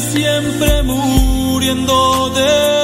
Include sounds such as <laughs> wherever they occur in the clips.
siempre muriendo de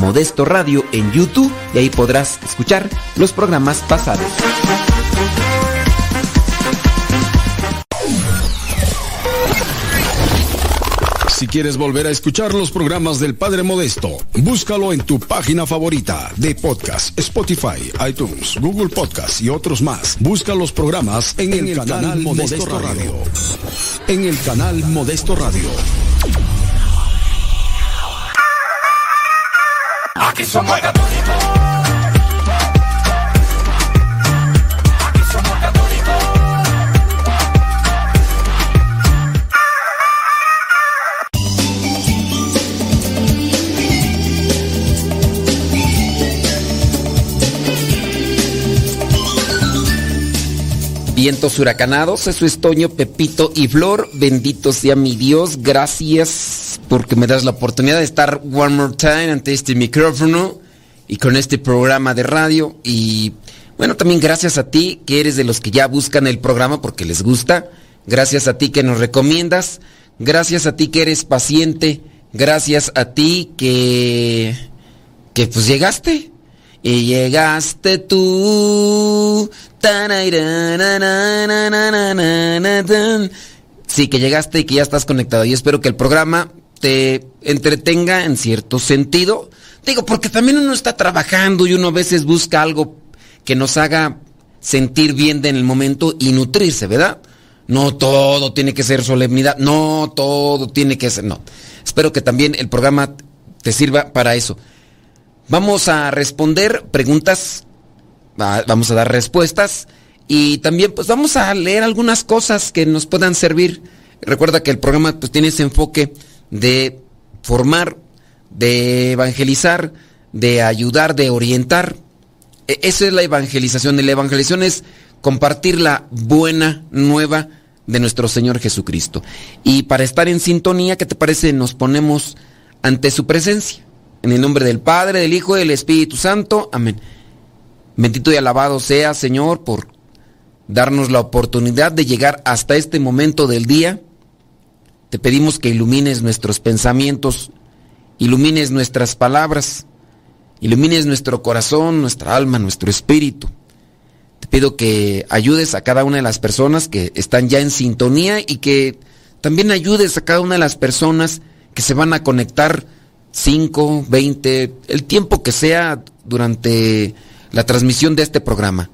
Modesto Radio en YouTube y ahí podrás escuchar los programas pasados. Si quieres volver a escuchar los programas del Padre Modesto, búscalo en tu página favorita de podcast, Spotify, iTunes, Google Podcast y otros más. Busca los programas en, el, canal, Modesto, Radio. En el canal Modesto Radio. Aquí somos católicos. Aquí somos católicos. Vientos huracanados, eso es Toño, Pepito y Flor. Bendito sea mi Dios, gracias porque me das la oportunidad de estar one more time ante este micrófono y con este programa de radio. Y bueno, también gracias a ti, que eres de los que ya buscan el programa porque les gusta. Gracias a ti que nos recomiendas. Gracias a ti que eres paciente. Gracias a ti que... que pues llegaste. Y llegaste tú. Sí, que llegaste y que ya estás conectado. Yo espero que el programa te entretenga en cierto sentido. Digo, porque también uno está trabajando y uno a veces busca algo que nos haga sentir bien en el momento y nutrirse, ¿verdad? No todo tiene que ser solemnidad, no todo tiene que ser, no. Espero que también el programa te sirva para eso. Vamos a responder preguntas, vamos a dar respuestas y también pues vamos a leer algunas cosas que nos puedan servir. Recuerda que el programa pues tiene ese enfoque de formar, de evangelizar, de ayudar, de orientar. E, esa es la evangelización. La evangelización es compartir la buena nueva de nuestro Señor Jesucristo. Y para estar en sintonía, ¿qué te parece? Nos ponemos ante su presencia. En el nombre del Padre, del Hijo y del Espíritu Santo. Amén. Bendito y alabado sea, Señor, por darnos la oportunidad de llegar hasta este momento del día te pedimos que ilumines nuestros pensamientos, ilumines nuestras palabras, ilumines nuestro corazón, nuestra alma, nuestro espíritu. Te pido que ayudes a cada una de las personas que están ya en sintonía y que también ayudes a cada una de las personas que se van a conectar 5, 20, el tiempo que sea durante la transmisión de este programa.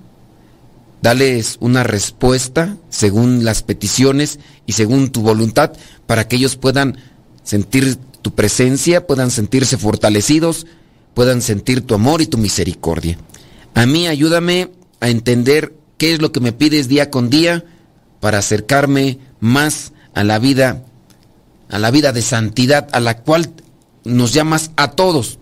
Dales una respuesta según las peticiones y según tu voluntad para que ellos puedan sentir tu presencia, puedan sentirse fortalecidos, puedan sentir tu amor y tu misericordia. A mí ayúdame a entender qué es lo que me pides día con día para acercarme más a la vida, a la vida de santidad a la cual nos llamas a todos.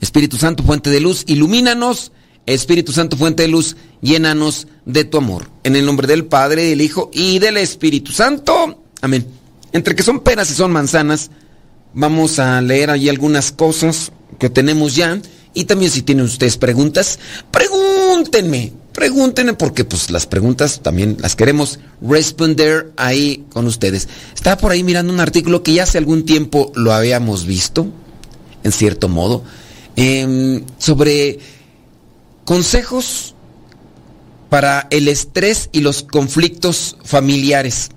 Espíritu Santo, fuente de luz, ilumínanos. Espíritu Santo, fuente de luz, llénanos de tu amor. En el nombre del Padre, del Hijo y del Espíritu Santo. Amén. Entre que son peras y son manzanas, vamos a leer allí algunas cosas que tenemos ya. Y también si tienen ustedes preguntas, pregúntenme, pregúntenme porque pues las preguntas también las queremos responder ahí con ustedes. Estaba por ahí mirando un artículo que ya hace algún tiempo lo habíamos visto, en cierto modo, em, sobre consejos para el estrés y los conflictos familiares.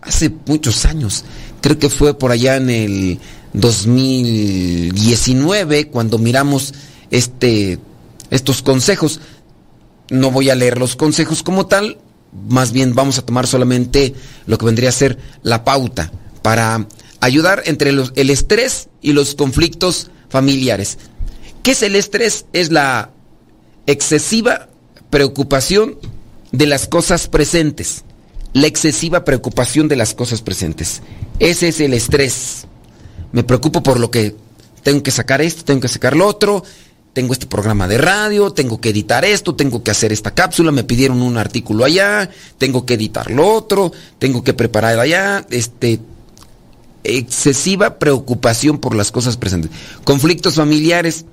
Hace muchos años, creo que fue por allá en el 2019 cuando miramos este, estos consejos. No voy a leer los consejos como tal, más bien vamos a tomar solamente lo que vendría a ser la pauta para ayudar entre los, el estrés y los conflictos familiares. ¿Qué es el estrés? Es la excesiva preocupación de las cosas presentes. La excesiva preocupación de las cosas presentes. Ese es el estrés. Me preocupo por lo que tengo que sacar esto, tengo que sacar lo otro, tengo este programa de radio, tengo que editar esto, tengo que hacer esta cápsula, me pidieron un artículo allá, tengo que editar lo otro, tengo que preparar allá, este excesiva preocupación por las cosas presentes. Conflictos familiares,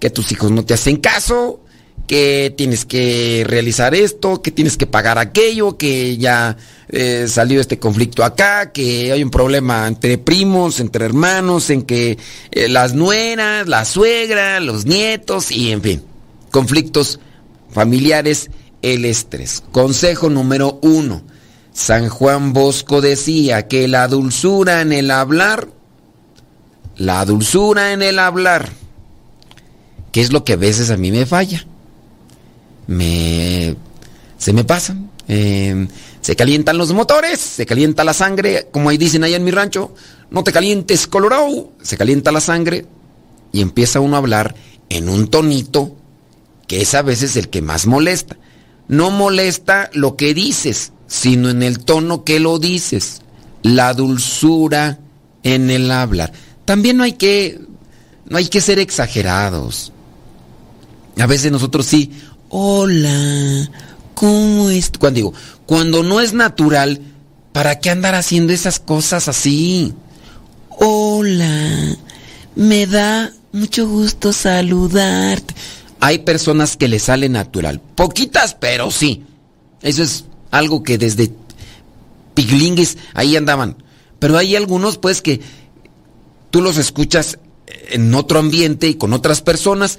que tus hijos no te hacen caso, que tienes que realizar esto, que tienes que pagar aquello, que ya eh, salió este conflicto acá, que hay un problema entre primos, entre hermanos, en que eh, las nueras, la suegra, los nietos y en fin, conflictos familiares, el estrés. Consejo número uno. San Juan Bosco decía que la dulzura en el hablar, la dulzura en el hablar, que es lo que a veces a mí me falla me se me pasan. Eh, se calientan los motores, se calienta la sangre, como ahí dicen allá en mi rancho, no te calientes colorado, se calienta la sangre y empieza uno a hablar en un tonito que es a veces el que más molesta. No molesta lo que dices, sino en el tono que lo dices, la dulzura en el hablar. También no hay que no hay que ser exagerados. A veces nosotros sí, hola, ¿cómo es? Cuando digo, cuando no es natural, ¿para qué andar haciendo esas cosas así? Hola, me da mucho gusto saludarte. Hay personas que le sale natural, poquitas, pero sí. Eso es algo que desde piglingues ahí andaban. Pero hay algunos pues que tú los escuchas en otro ambiente y con otras personas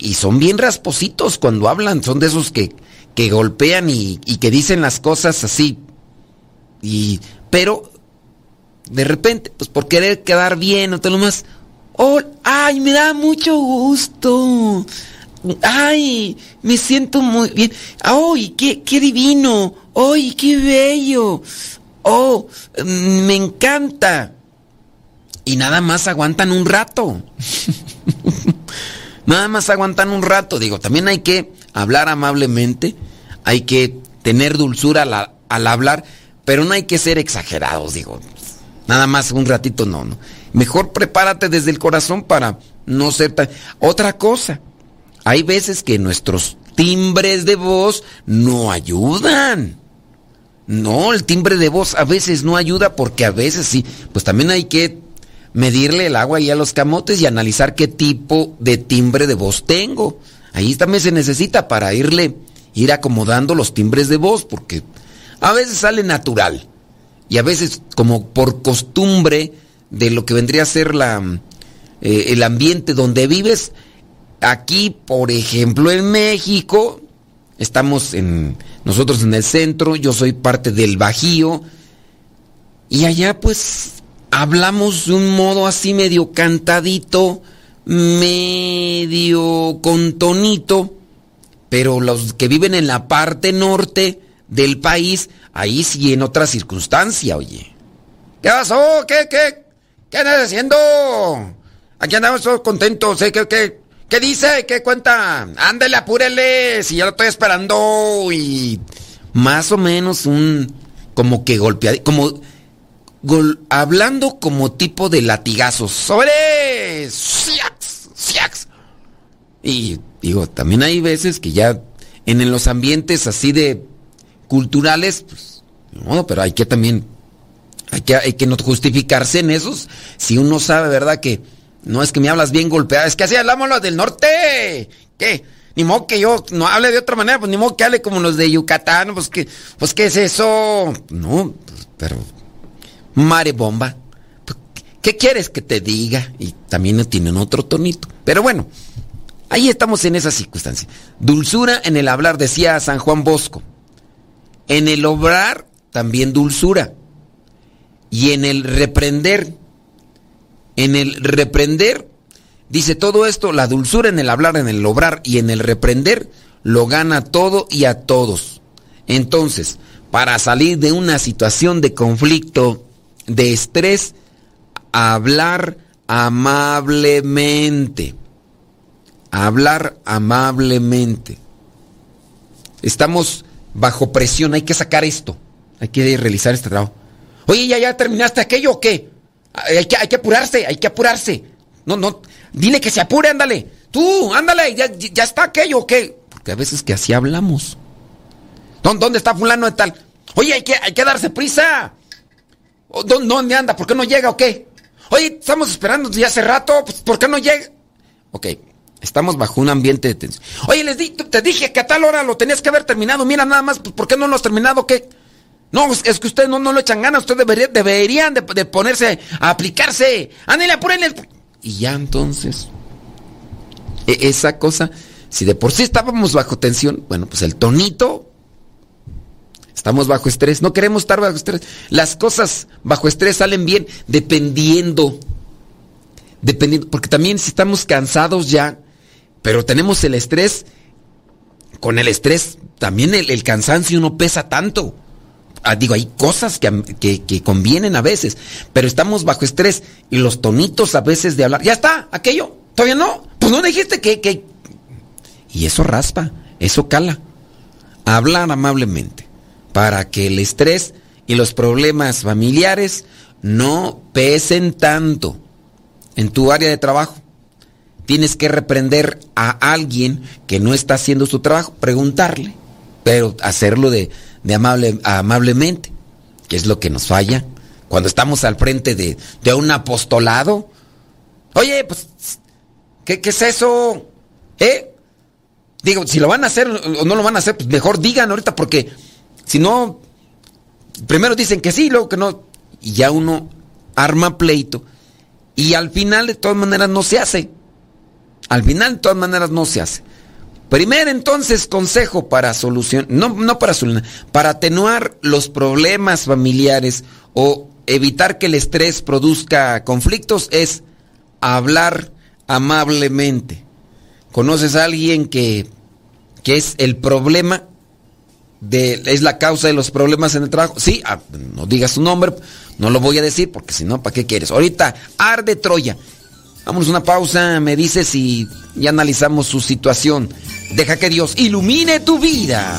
y, son bien raspositos cuando hablan, son de esos que, que golpean y, y, que dicen las cosas así. Y, pero, de repente, pues por querer quedar bien o te lo más, oh, ay, me da mucho gusto. Ay, me siento muy bien. ¡Ay, qué, qué divino! ¡Ay, qué bello! ¡Oh, me encanta! Y nada más aguantan un rato. <laughs> Nada más aguantan un rato. Digo, también hay que hablar amablemente, hay que tener dulzura al, hablar, pero no hay que ser exagerados, digo. Nada más un ratito no, no. Mejor prepárate desde el corazón para no ser tan... Otra cosa, hay veces que nuestros timbres de voz no ayudan. No, el timbre de voz a veces no ayuda porque a veces sí. Pues también hay que medirle el agua ahí a los camotes y analizar qué tipo de timbre de voz tengo. Ahí también se necesita para irle, ir acomodando los timbres de voz, porque a veces sale natural y a veces como por costumbre de lo que vendría a ser la, eh, el ambiente donde vives, aquí, por ejemplo, en México, estamos en nosotros en el centro, yo soy parte del Bajío, y allá pues hablamos de un modo así medio cantadito, medio con tonito, pero los que viven en la parte norte del país, ahí sí en otra circunstancia, oye. ¿Qué pasó? ¿Qué, qué? ¿Qué andas haciendo? Aquí andamos todos contentos, ¿eh? ¿Qué, qué, qué dice? ¿Qué cuenta? Ándale, apúrele, si ya lo estoy esperando. Y más o menos un, como que golpeado, como hablando como tipo de latigazos. ¡Sobre! ¡Siax! ¡Siax! Y digo, también hay veces que ya en, los ambientes así de culturales, pues, modo, pero hay que también, hay que, hay que no justificarse en esos. Si uno sabe, ¿verdad? Que no es que me hablas bien golpeada, es que así hablamos los del norte. ¿Qué? Ni modo que yo no hable de otra manera, pues ni modo que hable como los de Yucatán, pues que, pues qué es eso. No, pues, pero mare bomba. Pues, ¿Qué quieres que te diga? Y también tienen otro tonito. Pero bueno, ahí estamos en esa circunstancia. Dulzura en el hablar, decía San Juan Bosco. En el obrar, también dulzura. Y en el reprender, en el reprender, dice todo esto, la dulzura en el hablar, en el obrar y en el reprender, lo gana todo y a todos. Entonces, para salir de una situación de conflicto, de estrés, hablar amablemente. Hablar amablemente. Estamos bajo presión, hay que sacar esto. Hay que realizar este trabajo. Oye, ¿ya, ya terminaste aquello o qué? Hay que, hay que apurarse, hay que apurarse. No, no, dile que se apure, ándale. Tú, ándale, ya, ya está aquello o qué. Porque a veces que así hablamos. ¿Dó- ¿Dónde está fulano de tal? Oye, hay que, hay que darse prisa. ¿O ¿Dó- ¿Dónde anda? ¿Por qué no llega o qué? Oye, estamos esperando ya hace rato, pues, ¿por qué no llega? Ok, estamos bajo un ambiente de tensión. Oye, les di, te dije que a tal hora lo tenías que haber terminado. Mira, nada más, pues, ¿por qué no lo has terminado? ¿Qué? No, es que ustedes no, no lo echan ganas. Ustedes debería- deberían de, de ponerse a aplicarse. Ándale, apúrenle. Y ya entonces, e- esa cosa, si de por sí estábamos bajo tensión, bueno, pues el tonito Estamos bajo estrés, no queremos estar bajo estrés. Las cosas bajo estrés salen bien dependiendo. Dependiendo, porque también si estamos cansados ya, pero tenemos el estrés, con el estrés también el, el cansancio no pesa tanto. Ah, digo, hay cosas que, que- que convienen a veces, pero estamos bajo estrés y los tonitos a veces de hablar, ya está, aquello, todavía no, pues no dijiste que... que... Y eso raspa, eso cala. Hablar amablemente para que el estrés y los problemas familiares no pesen tanto en tu área de trabajo. Tienes que reprender a alguien que no está haciendo su trabajo, preguntarle, pero hacerlo de, de amable, amablemente, que es lo que nos falla cuando estamos al frente de, de un apostolado. Oye, pues, ¿qué, qué es eso? ¿Eh? Digo, si lo van a hacer o no lo van a hacer, pues mejor digan ahorita porque si no, primero dicen que sí, luego que no, y ya uno arma pleito y al final de todas maneras no se hace. Al final de todas maneras no se hace. Primer entonces consejo para solucionar, no, no para solucionar, para atenuar los problemas familiares o evitar que el estrés produzca conflictos es hablar amablemente. ¿Conoces a alguien que, que es el problema? Es la causa de los problemas en el trabajo. Sí, ah, no digas su nombre, no lo voy a decir porque si no, ¿para qué quieres? Ahorita, arde Troya. Vámonos una pausa, me dices y ya analizamos su situación. Deja que Dios ilumine tu vida.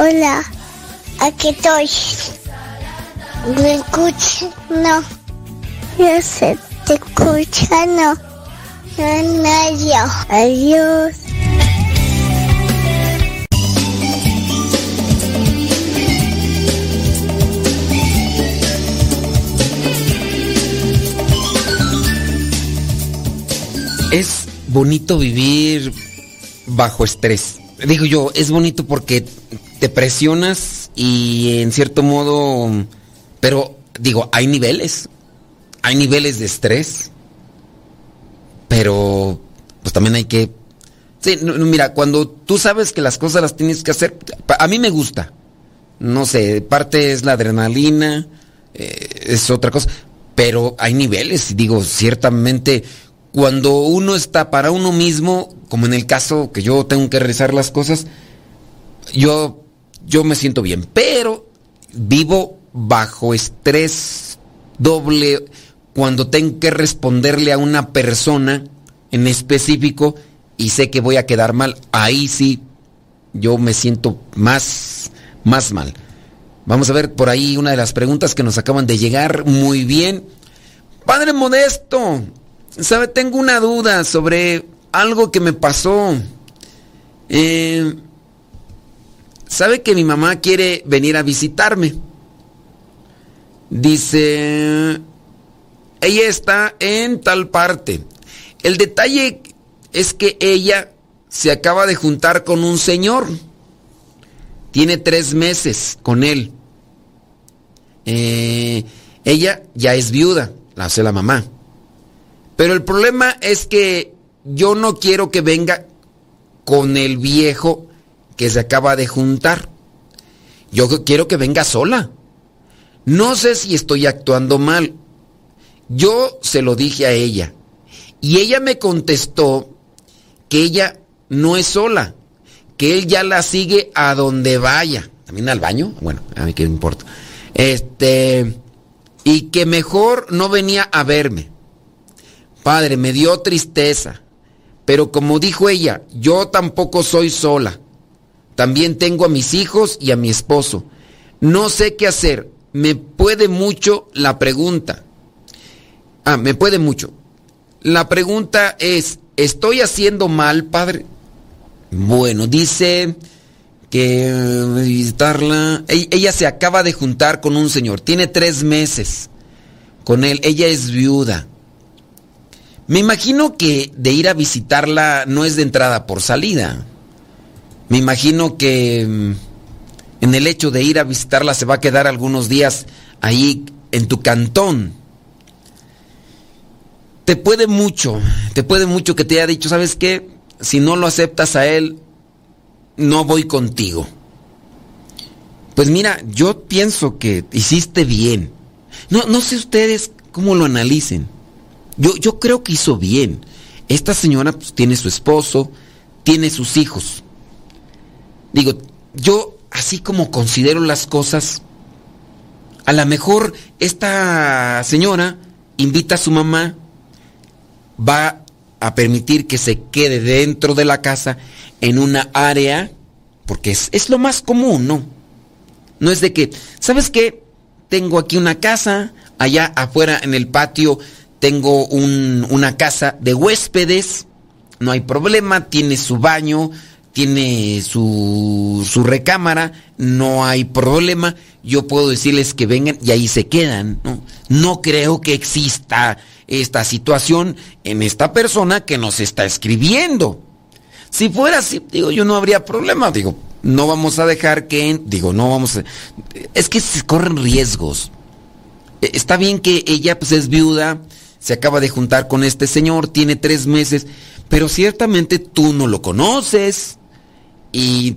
Hola, aquí estoy. ¿Me escuchas? No. Yo sé, te escucha, no. No, yo. Adiós. Es bonito vivir bajo estrés. Digo yo, es bonito porque te presionas y en cierto modo, pero digo, hay niveles, hay niveles de estrés, pero pues también hay que... Sí, mira, cuando tú sabes que las cosas las tienes que hacer, a mí me gusta, no sé, parte es la adrenalina, eh, es otra cosa, pero hay niveles, digo, ciertamente cuando uno está para uno mismo, como en el caso que yo tengo que realizar las cosas, yo, yo me siento bien, pero vivo bajo estrés doble cuando tengo que responderle a una persona en específico y sé que voy a quedar mal, ahí sí yo me siento más, más mal. Vamos a ver por ahí una de las preguntas que nos acaban de llegar. Muy bien. Padre Modesto, ¿sabe? Tengo una duda sobre algo que me pasó. Eh, ¿Sabe que mi mamá quiere venir a visitarme? Dice, ella está en tal parte. El detalle es que ella se acaba de juntar con un señor. Tiene tres meses con él. Eh, ella ya es viuda, la hace la mamá. Pero el problema es que yo no quiero que venga con el viejo que se acaba de juntar. Yo quiero que venga sola. No sé si estoy actuando mal. Yo se lo dije a ella. Y ella me contestó que ella no es sola, que él ya la sigue a donde vaya. ¿También al baño? Bueno, a mí qué me importa. Este, y que mejor no venía a verme. Padre, me dio tristeza. Pero como dijo ella, yo tampoco soy sola. También tengo a mis hijos y a mi esposo. No sé qué hacer. Me puede mucho la pregunta. Ah, me puede mucho. La pregunta es, ¿estoy haciendo mal, padre? Bueno, dice que visitarla. Ella se acaba de juntar con un señor. Tiene tres meses con él. Ella es viuda. Me imagino que de ir a visitarla no es de entrada por salida. Me imagino que en el hecho de ir a visitarla se va a quedar algunos días ahí en tu cantón. Te puede mucho, te puede mucho que te haya dicho, ¿sabes qué? Si no lo aceptas a él, no voy contigo. Pues mira, yo pienso que hiciste bien. No, no sé ustedes cómo lo analicen. Yo, yo creo que hizo bien. Esta señora pues, tiene su esposo, tiene sus hijos. Digo, yo así como considero las cosas, a lo mejor esta señora invita a su mamá, va a permitir que se quede dentro de la casa en una área, porque es, es lo más común, ¿no? No es de que, ¿sabes qué? Tengo aquí una casa, allá afuera en el patio tengo un, una casa de huéspedes, no hay problema, tiene su baño, tiene su, su recámara, no hay problema, yo puedo decirles que vengan y ahí se quedan. No, no creo que exista esta situación en esta persona que nos está escribiendo. Si fuera así, digo, yo no habría problema, digo, no vamos a dejar que, digo, no vamos a... Es que se corren riesgos. E, Está bien que ella pues es viuda, se acaba de juntar con este señor, tiene tres meses, pero ciertamente tú no lo conoces y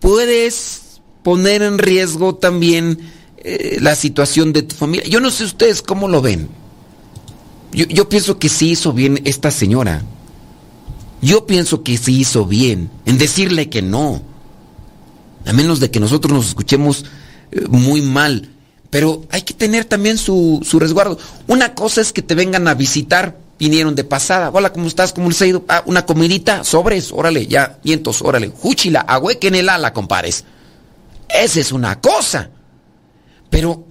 puedes poner en riesgo también eh, la situación de tu familia. Yo no sé ustedes cómo lo ven. Yo, pienso que sí hizo bien esta señora. Yo pienso que sí hizo bien en decirle que no. A menos de que nosotros nos escuchemos eh, muy mal. Pero hay que tener también su, su resguardo. Una cosa es que te vengan a visitar, vinieron de pasada. Hola, ¿cómo estás? ¿Cómo les ha ido? Ah, una comidita, sobres, órale, ya, vientos, órale. Júchila, agüequen el ala, compares. Esa es una cosa. Pero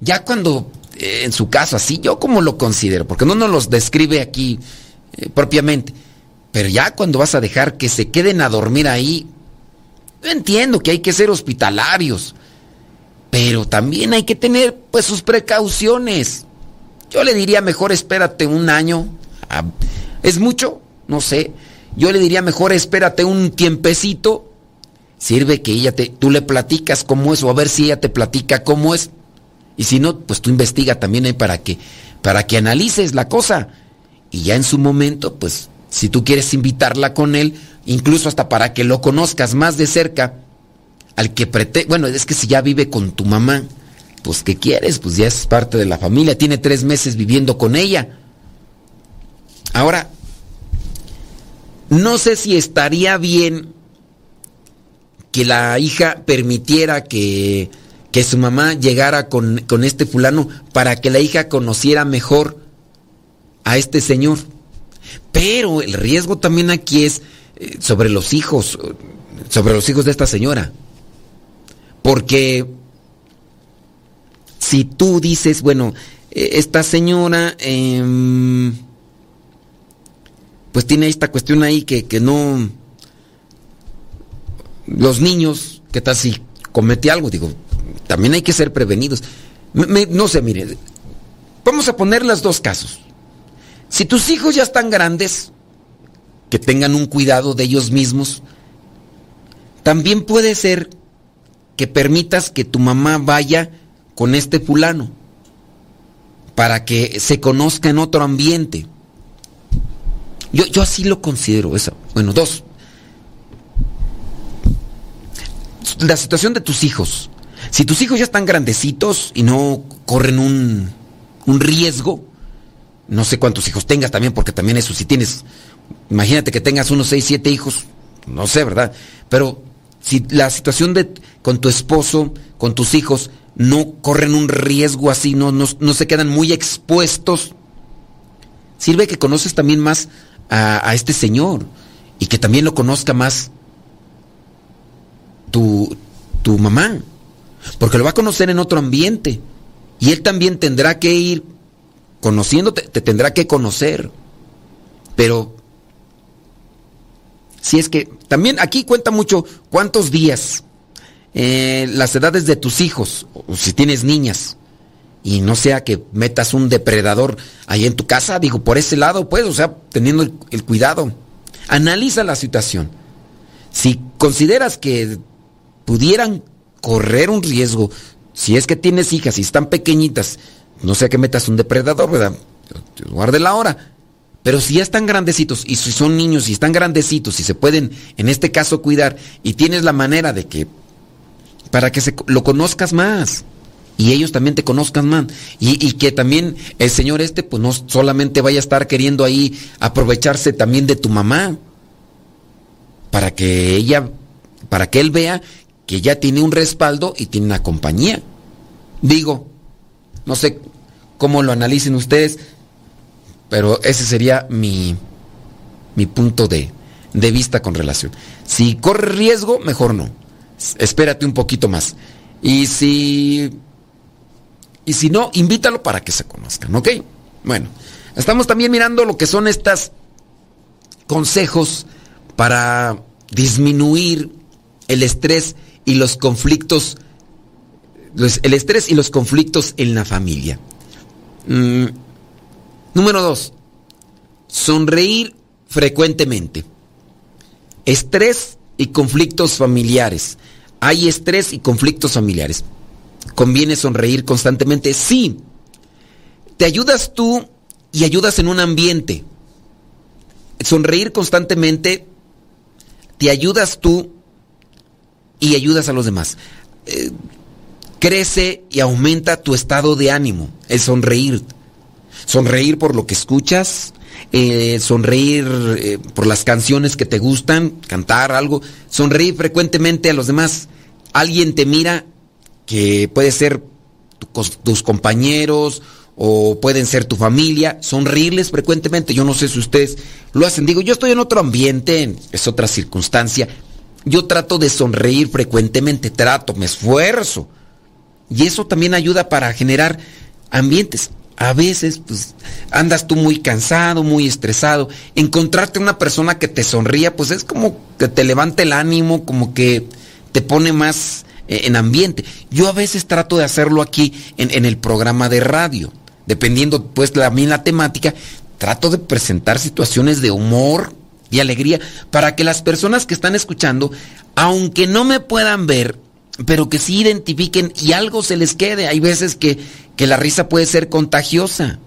ya cuando eh, en su caso así, yo como lo considero, porque no nos los describe aquí eh, propiamente. Pero ya cuando vas a dejar que se queden a dormir ahí, yo entiendo que hay que ser hospitalarios, pero también hay que tener pues sus precauciones. Yo le diría mejor espérate un año. Ah, ¿Es mucho? No sé. Yo le diría mejor espérate un tiempecito. Sirve que ella te, tú le platicas cómo es o a ver si ella te platica cómo es. Y si no, pues tú investiga también ahí para que, para que analices la cosa. Y ya en su momento, pues si tú quieres invitarla con él, incluso hasta para que lo conozcas más de cerca, al que pretende, bueno, es que si ya vive con tu mamá, pues ¿qué quieres? Pues ya es parte de la familia, tiene tres meses viviendo con ella. Ahora, no sé si estaría bien que la hija permitiera que, que su mamá llegara con, con este fulano para que la hija conociera mejor a este señor. Pero el riesgo también aquí es eh, sobre los hijos, sobre los hijos de esta señora. Porque si tú dices, bueno, eh, esta señora eh, pues tiene esta cuestión ahí que, que no... Los niños, ¿qué tal si comete algo? Digo, también hay que ser prevenidos. No sé, mire, vamos a poner los dos casos. Si tus hijos ya están grandes, que tengan un cuidado de ellos mismos, también puede ser que permitas que tu mamá vaya con este fulano para que se conozca en otro ambiente. Yo, yo así lo considero. Eso. Bueno, dos. La situación de tus hijos. Si tus hijos ya están grandecitos y no corren un, un riesgo, no sé cuántos hijos tengas también, porque también eso, si tienes, imagínate que tengas unos 6, 7 hijos, no sé, ¿verdad? Pero si la situación de con tu esposo, con tus hijos, no corren un riesgo así, no, no, no se quedan muy expuestos, sirve que conoces también más a, a este señor y que también lo conozca más tu, tu mamá, porque lo va a conocer en otro ambiente y él también tendrá que ir conociéndote, te tendrá que conocer. Pero si es que también aquí cuenta mucho cuántos días, eh, las edades de tus hijos, o si tienes niñas, y no sea que metas un depredador ahí en tu casa, digo, por ese lado, pues, o sea, teniendo el, cuidado. Analiza la situación. Si consideras que pudieran correr un riesgo, si es que tienes hijas y están pequeñitas, no sea que metas un depredador, ¿verdad? Guarde la hora. Pero si ya están grandecitos y si son niños y están grandecitos y se pueden, en este caso, cuidar y tienes la manera de que, para que se, lo conozcas más y ellos también te conozcan más y, que también el señor este, pues no solamente vaya a estar queriendo ahí aprovecharse también de tu mamá, para que ella, para que él vea que ya tiene un respaldo y tiene una compañía. Digo, no sé cómo lo analicen ustedes, pero ese sería mi, mi punto de, de vista con relación. Si corre riesgo, mejor no. Espérate un poquito más. Y si. Y si no, invítalo para que se conozcan, ¿ok? Bueno, estamos también mirando lo que son estas consejos para disminuir el estrés y los conflictos, el estrés y los conflictos en la familia. Mm, número dos, sonreír frecuentemente. Estrés y conflictos familiares. Hay estrés y conflictos familiares. ¿Conviene sonreír constantemente? Sí. Te ayudas tú y ayudas en un ambiente. Sonreír constantemente, te ayudas tú y ayudas a los demás. Eh, crece y aumenta tu estado de ánimo, el sonreír. Sonreír por lo que escuchas, eh, sonreír eh, por las canciones que te gustan, cantar algo, sonreír frecuentemente a los demás. Alguien te mira, que puede ser tus compañeros o pueden ser tu familia, sonreírles frecuentemente. Yo no sé si ustedes lo hacen. Digo, yo estoy en otro ambiente, es otra circunstancia. Yo trato de sonreír frecuentemente, trato, me esfuerzo. Y eso también ayuda para generar ambientes. A veces, pues, andas tú muy cansado, muy estresado. Encontrarte una persona que te sonría, pues es como que te levanta el ánimo, como que te pone más eh, en ambiente. Yo a veces trato de hacerlo aquí en, en el programa de radio. Dependiendo, pues, también la temática, trato de presentar situaciones de humor y alegría para que las personas que están escuchando, aunque no me puedan ver, pero que sí identifiquen y algo se les quede. Hay veces que, que la risa puede ser contagiosa.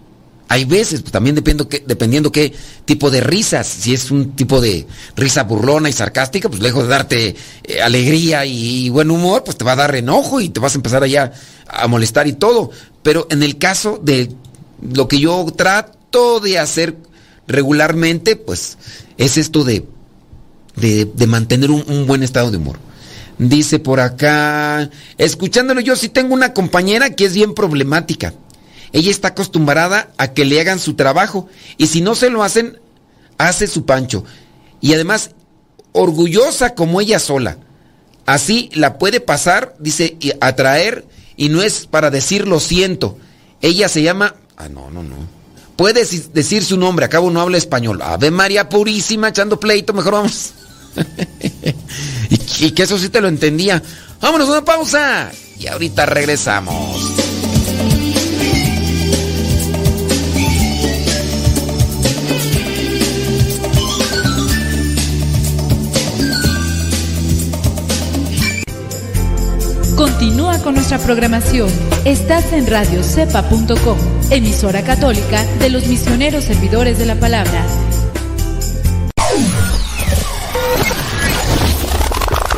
Hay veces, pues, también dependiendo qué, dependiendo qué tipo de risas. Si es un tipo de risa burlona y sarcástica, pues lejos de darte eh, alegría y, buen humor, pues te va a dar enojo y te vas a empezar allá a molestar y todo. Pero en el caso de lo que yo trato de hacer regularmente, pues es esto de, de, mantener un buen estado de humor. Dice por acá, escuchándolo yo sí tengo una compañera que es bien problemática. Ella está acostumbrada a que le hagan su trabajo y si no se lo hacen, hace su pancho. Y además, orgullosa como ella sola. Así la puede pasar, dice, atraer y no es para decir lo siento. Ella se llama... Ah, no, no, no. Puede decir su nombre, acabo no habla español. Ave María Purísima, echando pleito, mejor vamos. <laughs> y, que eso sí te lo entendía. Vámonos a una pausa. Y ahorita regresamos. Continúa con nuestra programación. Estás en radiocepa.com, emisora católica de los misioneros servidores de la palabra.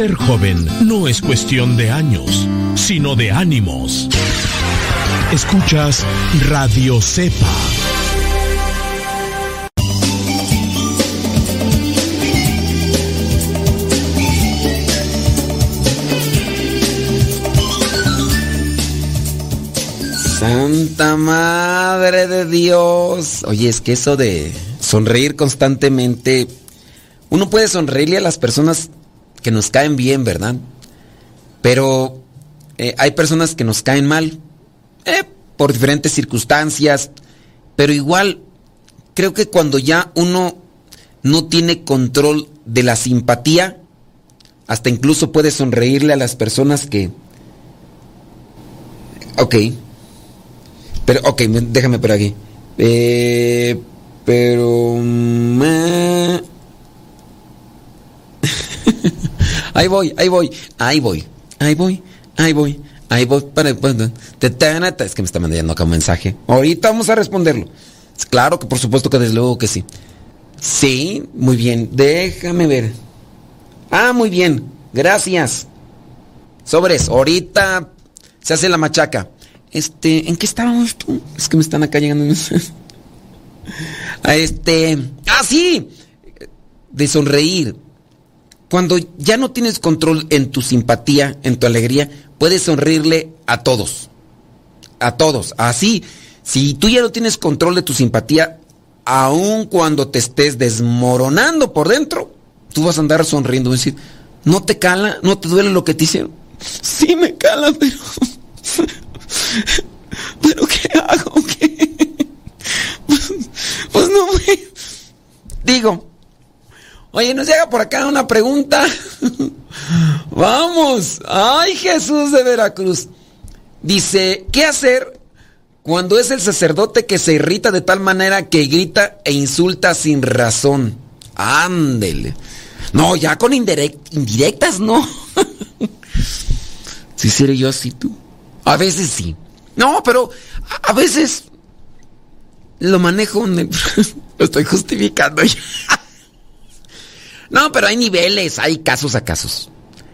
Ser joven no es cuestión de años, sino de ánimos. Escuchas Radio Cepa. Santa Madre de Dios. Oye, es que eso de sonreír constantemente, uno puede sonreírle a las personas que nos caen bien, ¿verdad? Pero eh, hay personas que nos caen mal, eh, por diferentes circunstancias, pero igual creo que cuando ya uno no tiene control de la simpatía, hasta incluso puede sonreírle a las personas que... Ok. Pero, ok, me- déjame por aquí. Eh, pero... mm, eh. <laughs> ahí voy, ahí voy, ahí voy, ahí voy, ahí voy, Ahí voy para... Es que me está mandando acá un mensaje. Ahorita vamos a responderlo. Claro que por supuesto que desde luego que sí. Sí, muy bien. Déjame ver. Ah, muy bien. Gracias. Sobres, ahorita se hace la machaca. Este, ¿en qué estábamos tú? Es que me están acá llegando. <laughs> Este. ¡Ah, sí! De sonreír. Cuando ya no tienes control en tu simpatía, en tu alegría, puedes sonreírle a todos. A todos. Así. Si tú ya no tienes control de tu simpatía, aun cuando te estés desmoronando por dentro, tú vas a andar sonriendo. Decir, ¿no te cala? ¿No te duele lo que te hicieron? Sí me cala, <laughs> pero... ¿Pero qué hago? ¿Qué? <laughs> Pues, pues no, Digo, oye, nos llega por acá una pregunta. <laughs> Vamos. Ay, Jesús de Veracruz. Dice, ¿qué hacer cuando es el sacerdote que se irrita de tal manera que grita e insulta sin razón? Ándele. No, ya con indirectas no. <laughs> si seré yo así tú. A veces sí. No, pero a, veces lo manejo. <laughs> lo estoy justificando ya. No, pero hay niveles, hay casos a casos.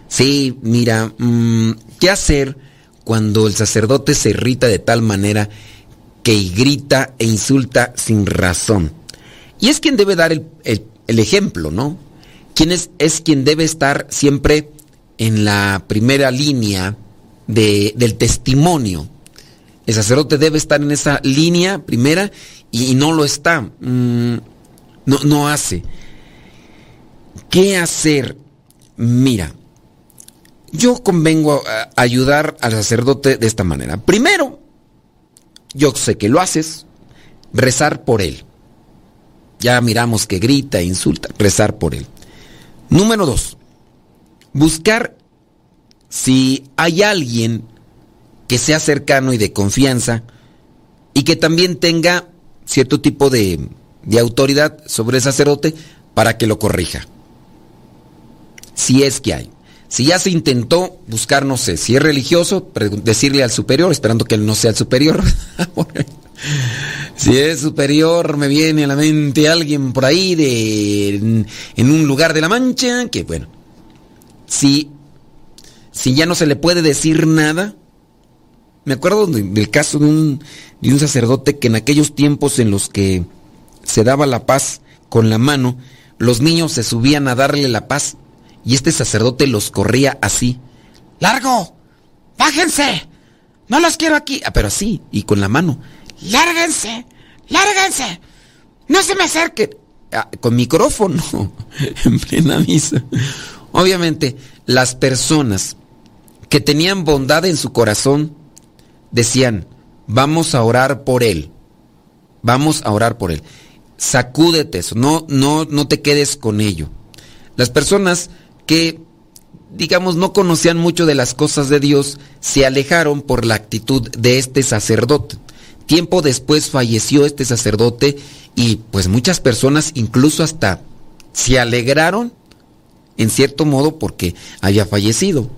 Sí, mira, mm, ¿qué hacer cuando el sacerdote se irrita de tal manera que grita e insulta sin razón? Y es quien debe dar el, ejemplo, ¿no? Es, quien debe estar siempre en la primera línea del testimonio. El sacerdote debe estar en esa línea primera y, no lo está. Mm, no, no hace. ¿Qué hacer? Mira, yo convengo a ayudar al sacerdote de esta manera. Primero, yo sé que lo haces, rezar por él. Ya miramos que grita, insulta, rezar por él. Número dos, buscar si hay alguien que sea cercano y de confianza y que también tenga cierto tipo de, autoridad sobre el sacerdote para que lo corrija. Si es que hay. Si ya se intentó buscar, no sé, si es religioso, decirle al superior, esperando que él no sea el superior. <laughs> si es superior, me viene a la mente alguien por ahí de, en, en un lugar de la mancha, que bueno, si si ya no se le puede decir nada. Me acuerdo del caso de un, de un sacerdote que en aquellos tiempos en los que se daba la paz con la mano, los niños se subían a darle la paz y este sacerdote los corría así. ¡Largo! ¡Bájense! No los quiero aquí. Ah, pero así, y con la mano. ¡Lárguense! ¡Lárguense! ¡No se me acerquen! Ah, con micrófono, <laughs> en plena misa. Obviamente, las personas que tenían bondad en su corazón, decían, vamos a orar por él. Vamos a orar por él. Sacúdete eso, no, no, no te quedes con ello. Las personas que, digamos, no conocían mucho de las cosas de Dios, se alejaron por la actitud de este sacerdote. Tiempo después falleció este sacerdote y pues muchas personas incluso hasta se alegraron en cierto modo porque había fallecido.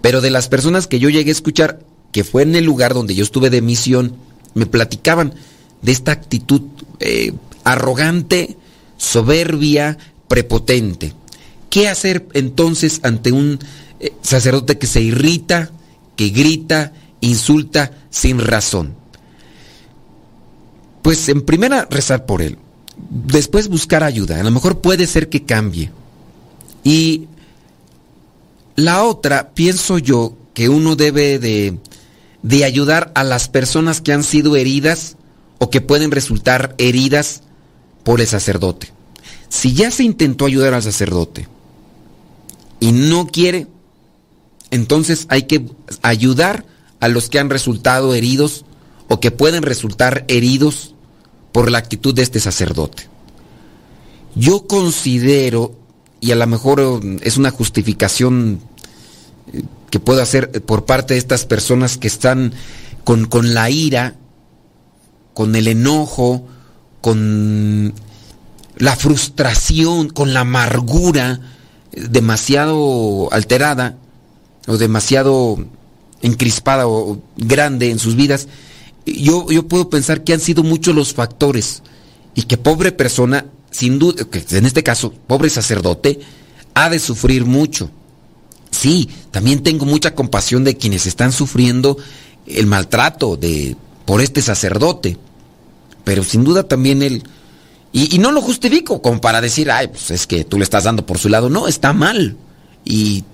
Pero de las personas que yo llegué a escuchar, que fue en el lugar donde yo estuve de misión, me platicaban de esta actitud eh, arrogante, soberbia, prepotente. ¿Qué hacer entonces ante un eh, sacerdote que se irrita, que grita, insulta sin razón? Pues en primera rezar por él, después buscar ayuda, a lo mejor puede ser que cambie. Y la otra, pienso yo, que uno debe de, de ayudar a las personas que han sido heridas o que pueden resultar heridas por el sacerdote. Si ya se intentó ayudar al sacerdote y no quiere, entonces hay que ayudar a los que han resultado heridos o que pueden resultar heridos por la actitud de este sacerdote. Yo considero y a lo mejor eh, es una justificación eh, que puedo hacer por parte de estas personas que están con, con la ira, con el enojo, con la frustración, con la amargura demasiado alterada o demasiado encrispada o grande en sus vidas, yo, yo puedo pensar que han sido muchos los factores y que pobre persona, sin duda, que en este caso, pobre sacerdote, ha de sufrir mucho. Sí, también tengo mucha compasión de quienes están sufriendo el maltrato de, por este sacerdote. Pero sin duda también él... Y, no lo justifico como para decir, ay, pues es que tú le estás dando por su lado. No, está mal. Y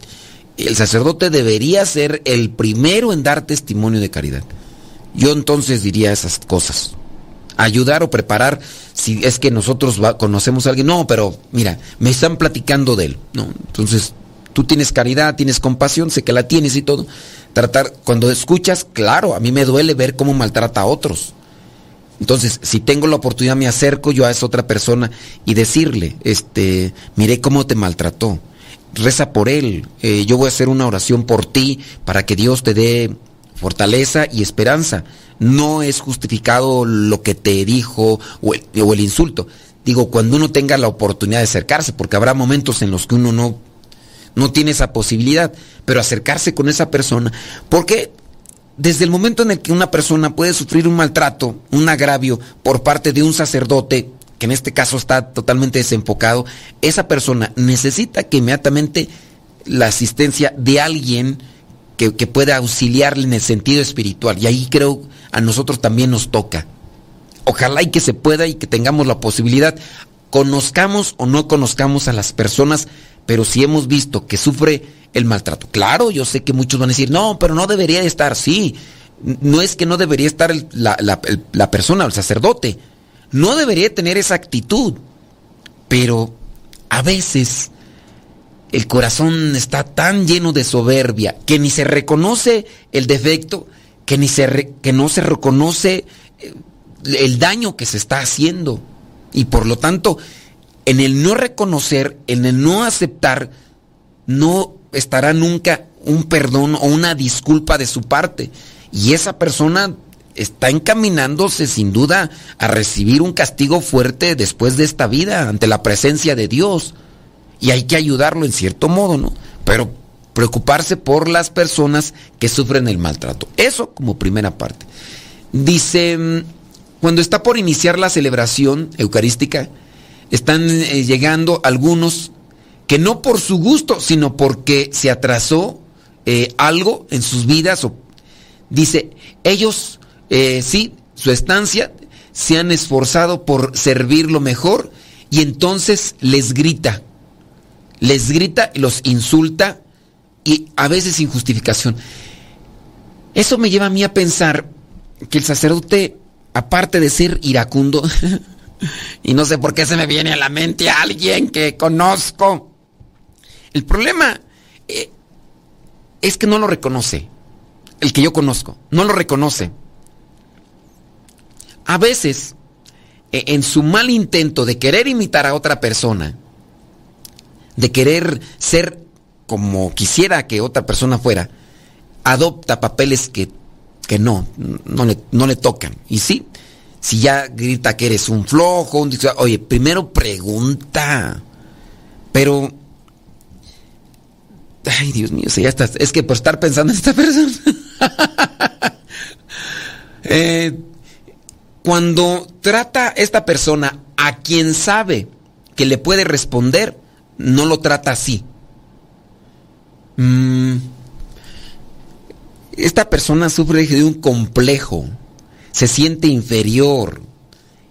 el sacerdote debería ser el primero en dar testimonio de caridad. Yo entonces diría esas cosas. Ayudar o preparar si es que nosotros conocemos a alguien. No, pero mira, me están platicando de él. No, entonces tú tienes caridad, tienes compasión, sé que la tienes y todo. Tratar, cuando escuchas, claro, a mí me duele ver cómo maltrata a otros. Entonces, si tengo la oportunidad, me acerco yo a esa otra persona y decirle, este, miré cómo te maltrató. Reza por él. Eh, yo voy a hacer una oración por ti para que Dios te dé fortaleza y esperanza. No es justificado lo que te dijo o el, o el, insulto. Digo, cuando uno tenga la oportunidad de acercarse, porque habrá momentos en los que uno no, no tiene esa posibilidad, pero acercarse con esa persona, porque desde el momento en el que una persona puede sufrir un maltrato, un agravio por parte de un sacerdote, que en este caso está totalmente desenfocado, esa persona necesita que inmediatamente la asistencia de alguien que, que pueda auxiliarle en el sentido espiritual. Y ahí creo a nosotros también nos toca. Ojalá y que se pueda y que tengamos la posibilidad, conozcamos o no conozcamos a las personas, pero si hemos visto que sufre el maltrato. Claro, yo sé que muchos van a decir, no, pero no debería de estar, sí. No es que no debería estar la, la, la persona, el sacerdote. No debería tener esa actitud. Pero a veces el corazón está tan lleno de soberbia que ni se reconoce el defecto, que, ni se que no se reconoce el daño que se está haciendo. Y por lo tanto, en el no reconocer, en el no aceptar, no estará nunca un perdón o una disculpa de su parte. Y esa persona está encaminándose sin duda a recibir un castigo fuerte después de esta vida ante la presencia de Dios. Y hay que ayudarlo en cierto modo, ¿no? Pero preocuparse por las personas que sufren el maltrato. Eso como primera parte. Dice, cuando está por iniciar la celebración eucarística, están eh, llegando algunos que no por su gusto, sino porque se atrasó eh, algo en sus vidas. O, dice, ellos eh, sí, su estancia, se han esforzado por servir lo mejor y entonces les grita, les grita, los insulta y a veces sin justificación. Eso me lleva a mí a pensar que el sacerdote, aparte de ser iracundo, <laughs> y no sé por qué se me viene a la mente a alguien que conozco, el problema eh, es que no lo reconoce, el que yo conozco, no lo reconoce. A veces, eh, en su mal intento de querer imitar a otra persona, de querer ser como quisiera que otra persona fuera, adopta papeles que, que no, no le, no le tocan. Y sí, si ya grita que eres un flojo, un, oye, primero pregunta. Pero Ay, Dios mío, ya estás. Es que por estar pensando en esta persona. <laughs> eh, cuando trata esta persona a quien sabe que le puede responder, no lo trata así. Mm, esta persona sufre de un complejo, se siente inferior.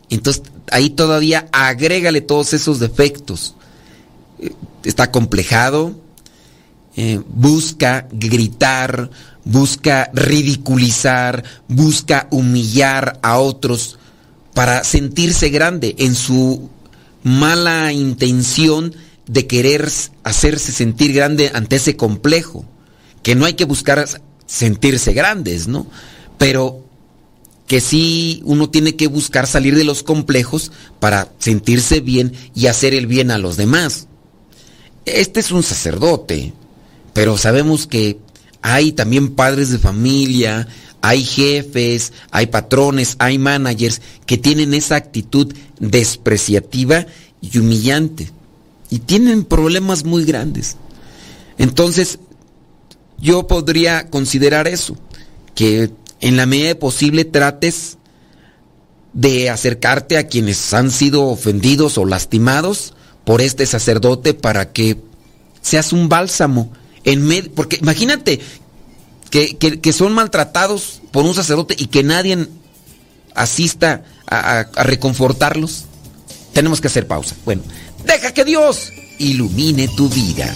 Entonces ahí todavía agrégale todos esos defectos. Está complejado, eh, busca gritar, busca ridiculizar, busca humillar a otros para sentirse grande en su mala intención de querer hacerse sentir grande ante ese complejo. Que no hay que buscar sentirse grandes, ¿no? Pero que sí uno tiene que buscar salir de los complejos para sentirse bien y hacer el bien a los demás. Este es un sacerdote, pero sabemos que hay también padres de familia, hay jefes, hay patrones, hay managers que tienen esa actitud despreciativa y humillante. Y tienen problemas muy grandes. Entonces, yo podría considerar eso, que en la medida posible trates de acercarte a quienes han sido ofendidos o lastimados por este sacerdote para que seas un bálsamo en porque imagínate que, son maltratados por un sacerdote y que nadie asista a reconfortarlos. Tenemos que hacer pausa. Bueno, deja que Dios ilumine tu vida.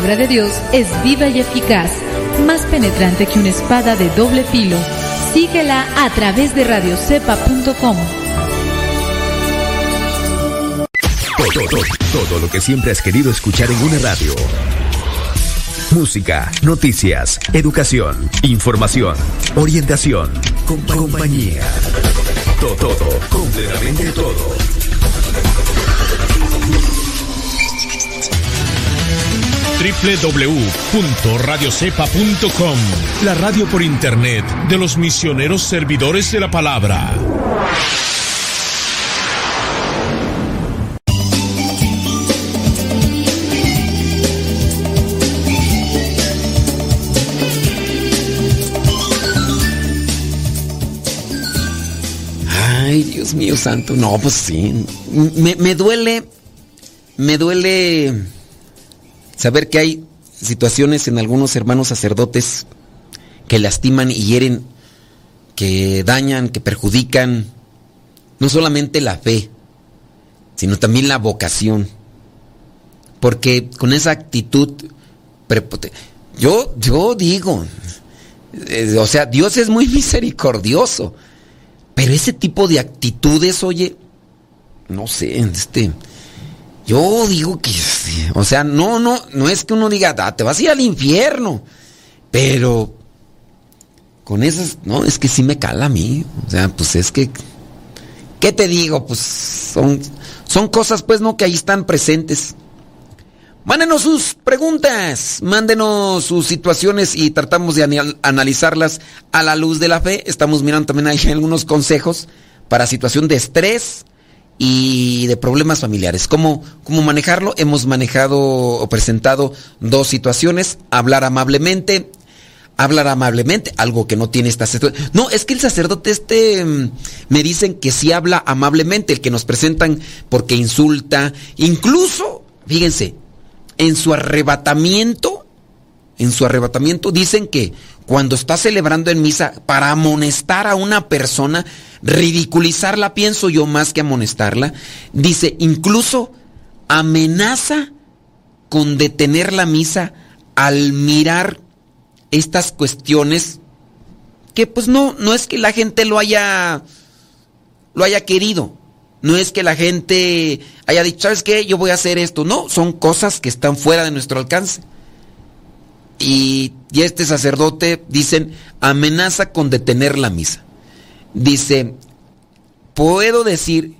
Palabra de Dios es viva y eficaz, más penetrante que una espada de doble filo. Síguela a través de radiocepa.com. Todo, todo, todo lo que siempre has querido escuchar en una radio. Música, noticias, educación, información, orientación, compañía. Todo, todo, completamente todo. www.radiocepa.com, la radio por internet de los misioneros servidores de la palabra. Ay, Dios mío santo, no, pues sí. Me, me duele, me duele saber que hay situaciones en algunos hermanos sacerdotes que lastiman y hieren, que dañan, que perjudican no solamente la fe, sino también la vocación. Porque con esa actitud yo yo digo, eh, o sea, Dios es muy <laughs> misericordioso, pero ese tipo de actitudes, oye, no sé, este yo digo que, o sea, no, no, no es que uno diga, ah, te vas a ir al infierno, pero con esas, no, es que sí me cala a mí, o sea, pues es que, ¿qué te digo? Pues son, son cosas, pues, no, que ahí están presentes. Mándenos sus preguntas, mándenos sus situaciones y tratamos de analizarlas a la luz de la fe. Estamos mirando también ahí algunos consejos para situación de estrés, y de problemas familiares. ¿Cómo, ¿Cómo manejarlo? Hemos manejado o presentado dos situaciones. Hablar amablemente. Hablar amablemente, algo que no tiene esta No, es que el sacerdote este mm, me dicen que sí habla amablemente, el que nos presentan porque insulta. Incluso, fíjense, en su arrebatamiento, en su arrebatamiento dicen que cuando está celebrando en misa para amonestar a una persona, ridiculizarla, pienso yo más que amonestarla, dice, incluso amenaza con detener la misa al mirar estas cuestiones que pues no, no es que la gente lo haya, lo haya querido, no es que la gente haya dicho, ¿sabes qué? Yo voy a hacer esto, no, son cosas que están fuera de nuestro alcance. Y, y este sacerdote, dicen, amenaza con detener la misa dice, puedo decir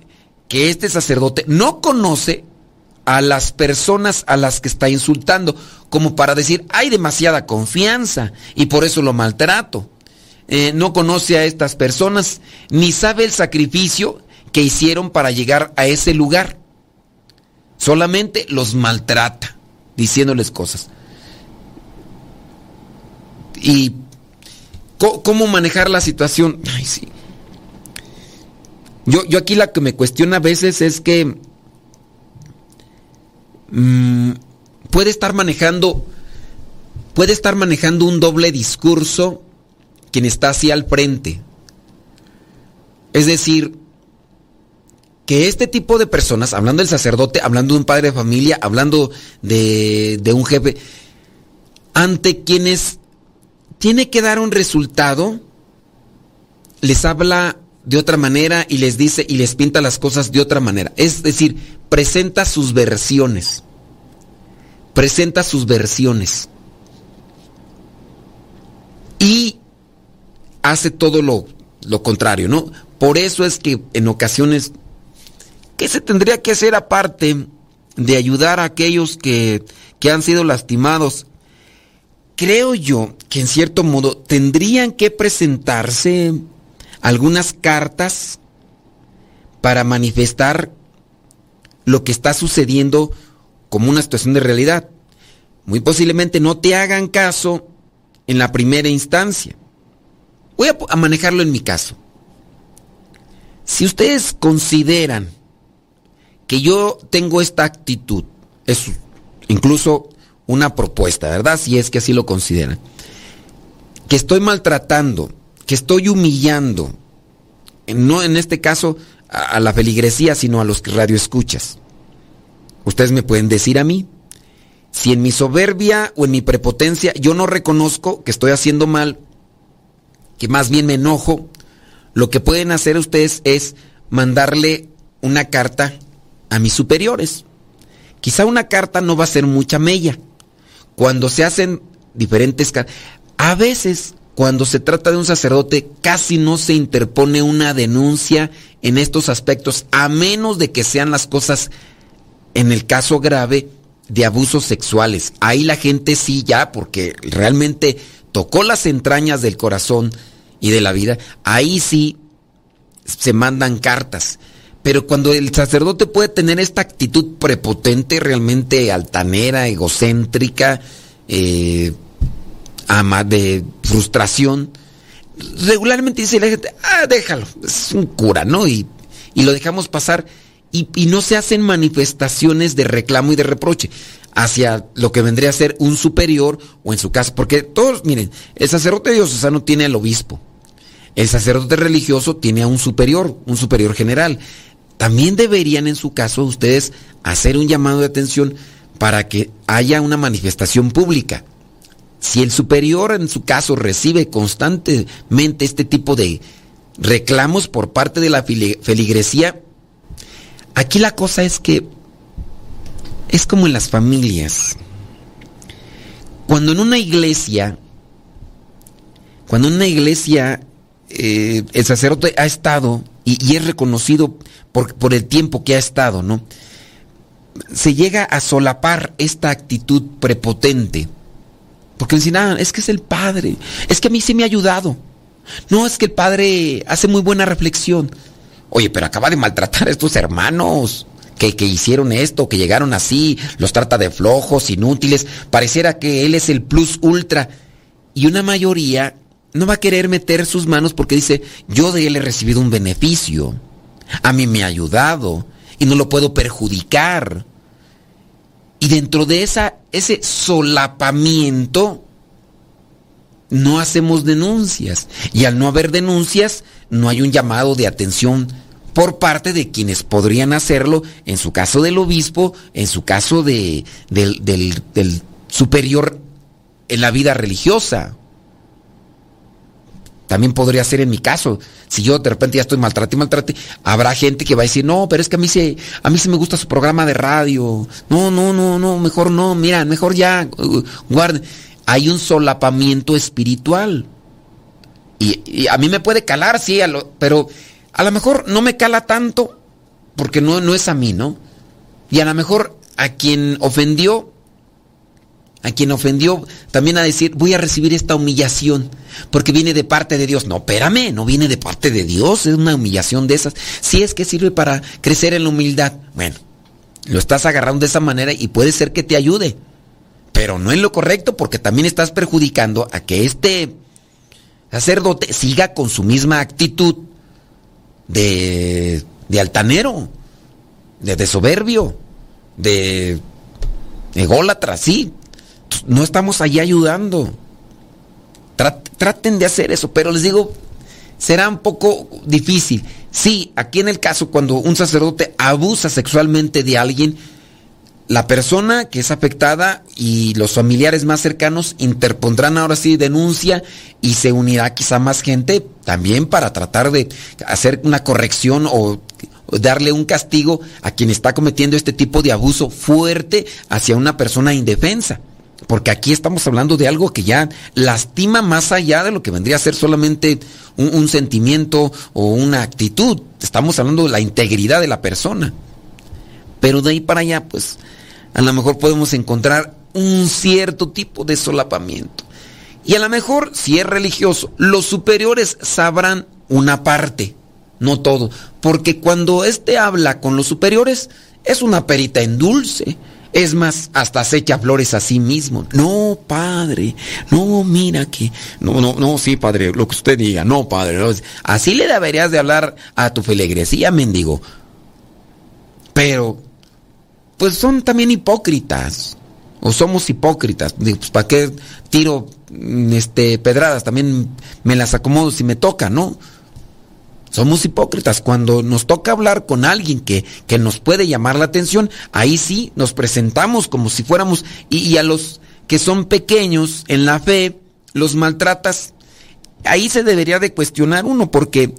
que este sacerdote no conoce a las personas a las que está insultando, como para decir, hay demasiada confianza y por eso lo maltrato. Eh, no conoce a estas personas ni sabe el sacrificio que hicieron para llegar a ese lugar. Solamente los maltrata, diciéndoles cosas. ¿Y cómo manejar la situación? Ay, sí. Yo, yo aquí la que me cuestiona a veces es que mm, puede estar manejando, puede estar manejando un doble discurso quien está así al frente. Es decir, que este tipo de personas, hablando del sacerdote, hablando de un padre de familia, hablando de, de un jefe, ante quienes tiene que dar un resultado, les habla de otra manera y les dice y les pinta las cosas de otra manera. Es decir, presenta sus versiones. Presenta sus versiones. Y hace todo lo, lo contrario, ¿no? Por eso es que en ocasiones, ¿qué se tendría que hacer aparte de ayudar a aquellos que, que han sido lastimados? Creo yo que en cierto modo tendrían que presentarse algunas cartas para manifestar lo que está sucediendo como una situación de realidad. Muy posiblemente no te hagan caso en la primera instancia. Voy a, manejarlo en mi caso. Si ustedes consideran que yo tengo esta actitud, es incluso una propuesta, ¿verdad? Si es que así lo consideran. Que estoy maltratando, que estoy humillando, no en este caso a, la feligresía, sino a los radioescuchas. Ustedes me pueden decir a mí, si en mi soberbia o en mi prepotencia yo no reconozco que estoy haciendo mal, que más bien me enojo, lo que pueden hacer ustedes es mandarle una carta a mis superiores. Quizá una carta no va a ser mucha mella. Cuando se hacen diferentes a veces cuando se trata de un sacerdote casi no se interpone una denuncia en estos aspectos, a menos de que sean las cosas, en el caso grave, de abusos sexuales. Ahí la gente sí ya, porque realmente tocó las entrañas del corazón y de la vida, ahí sí se mandan cartas. Pero cuando el sacerdote puede tener esta actitud prepotente, realmente altanera, egocéntrica, eh, ama de frustración, regularmente dice la gente, ah, déjalo, es un cura, ¿no? Y, y lo dejamos pasar y, y, no se hacen manifestaciones de reclamo y de reproche hacia lo que vendría a ser un superior o en su caso, porque todos, miren, el sacerdote diocesano tiene al obispo, el sacerdote religioso tiene a un superior, un superior general. También deberían en su caso ustedes hacer un llamado de atención para que haya una manifestación pública. Si el superior en su caso recibe constantemente este tipo de reclamos por parte de la feligresía, aquí la cosa es que es como en las familias. Cuando en una iglesia, cuando en una iglesia eh, el sacerdote ha estado y, es reconocido por, por, el tiempo que ha estado, ¿no? Se llega a solapar esta actitud prepotente porque dicen, ah, es que es el padre. Es que a mí sí me ha ayudado. No, es que el padre hace muy buena reflexión. Oye, pero acaba de maltratar a estos hermanos que, que hicieron esto, que llegaron así, los trata de flojos, inútiles. Pareciera que él es el plus ultra. Y una mayoría no va a querer meter sus manos porque dice, yo de él he recibido un beneficio. A mí me ha ayudado y no lo puedo perjudicar. Y dentro de esa, ese solapamiento, no hacemos denuncias. Y al no haber denuncias, no hay un llamado de atención por parte de quienes podrían hacerlo, en su caso del obispo, en su caso de, del, del superior en la vida religiosa. También podría ser en mi caso. Si yo de repente ya estoy maltrato y maltrate, habrá gente que va a decir, no, pero es que a mí se, a mí se me gusta su programa de radio. No, no, no, no, mejor no, mira, mejor ya, uh, guarden. Hay un solapamiento espiritual. Y, a mí me puede calar, sí, pero a lo mejor no me cala tanto porque no, no es a mí, ¿no? Y a lo mejor a quien ofendió a quien ofendió, también a decir, voy a recibir esta humillación, porque viene de parte de Dios. No, espérame, no viene de parte de Dios, es una humillación de esas. Si es que sirve para crecer en la humildad, bueno, lo estás agarrando de esa manera y puede ser que te ayude, pero no en lo correcto, porque también estás perjudicando a que este sacerdote siga con su misma actitud de, de altanero, de, de soberbio, de ególatra, sí, no estamos allí ayudando. Traten de hacer eso, pero les digo, será un poco difícil. Sí, aquí en el caso cuando un sacerdote abusa sexualmente de alguien, la persona que es afectada y los familiares más cercanos interpondrán ahora sí denuncia y se unirá quizá más gente también para tratar de hacer una corrección o darle un castigo a quien está cometiendo este tipo de abuso fuerte hacia una persona indefensa. Porque aquí estamos hablando de algo que ya lastima más allá de lo que vendría a ser solamente un, sentimiento o una actitud. Estamos hablando de la integridad de la persona. Pero de ahí para allá, pues, a lo mejor podemos encontrar un cierto tipo de solapamiento. Y a lo mejor, si es religioso, los superiores sabrán una parte, no todo. Porque cuando éste habla con los superiores, es una perita en dulce. Es más, hasta se echa flores a sí mismo. No, padre, no, mira que. No, no, no, sí, padre, lo que usted diga. No, padre. no. Así le deberías de hablar a tu feligresía, mendigo. Pero, pues son también hipócritas. O somos hipócritas. Pues, ¿para qué tiro mm, este, pedradas? También me las acomodo si me toca, ¿no? Somos hipócritas. Cuando nos toca hablar con alguien que, que nos puede llamar la atención, ahí sí nos presentamos como si fuéramos. Y, y, a los que son pequeños en la fe, los maltratas. Ahí se debería de cuestionar uno, porque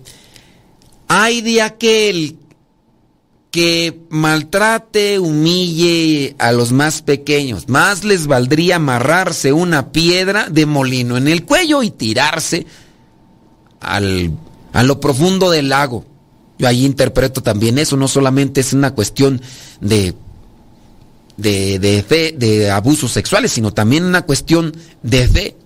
hay de aquel que maltrate, humille a los más pequeños. Más les valdría amarrarse una piedra de molino en el cuello y tirarse al a lo profundo del lago. Yo ahí interpreto también eso, no solamente es una cuestión de, de, de fe, de abusos sexuales, sino también una cuestión de fe.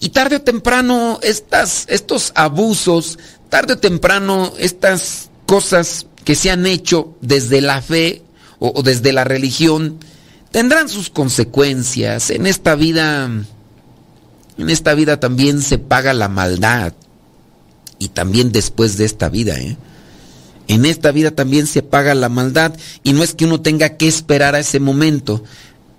Y tarde o temprano estas, estos abusos, tarde o temprano estas cosas que se han hecho desde la fe o, o desde la religión, tendrán sus consecuencias. En esta vida, en esta vida también se paga la maldad y también después de esta vida. ¿eh? En esta vida también se paga la maldad y no es que uno tenga que esperar a ese momento,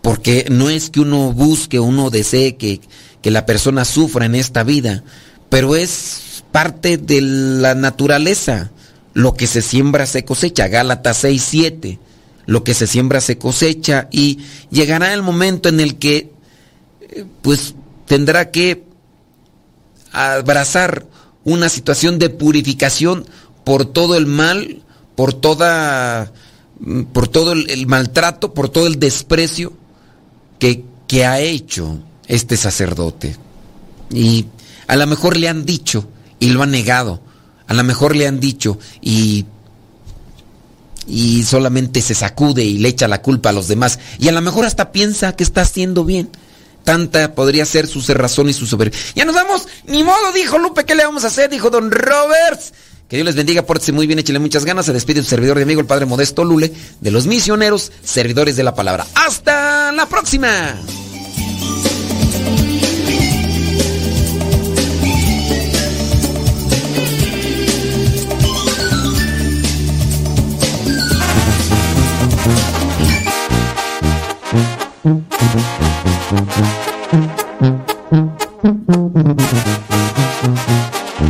porque no es que uno busque uno desee que, que la persona sufra en esta vida, pero es parte de la naturaleza. Lo que se siembra se cosecha, Gálatas 6, 7. Lo que se siembra se cosecha y llegará el momento en el que pues tendrá que abrazar una situación de purificación por todo el mal, por toda por todo el, maltrato, por todo el desprecio que, que, ha hecho este sacerdote. Y a lo mejor le han dicho y lo ha negado. A lo mejor le han dicho y y solamente se sacude y le echa la culpa a los demás. Y a lo mejor hasta piensa que está haciendo bien. Tanta podría ser su cerrazón y su soberbia. Ya nos vamos. Ni modo, dijo Lupe. ¿Qué le vamos a hacer? Dijo Don Roberts. Que Dios les bendiga, pórtese muy bien, échale muchas ganas. Se despide su servidor de amigo, el Padre Modesto Lule, de los misioneros, servidores de la palabra. ¡Hasta la próxima!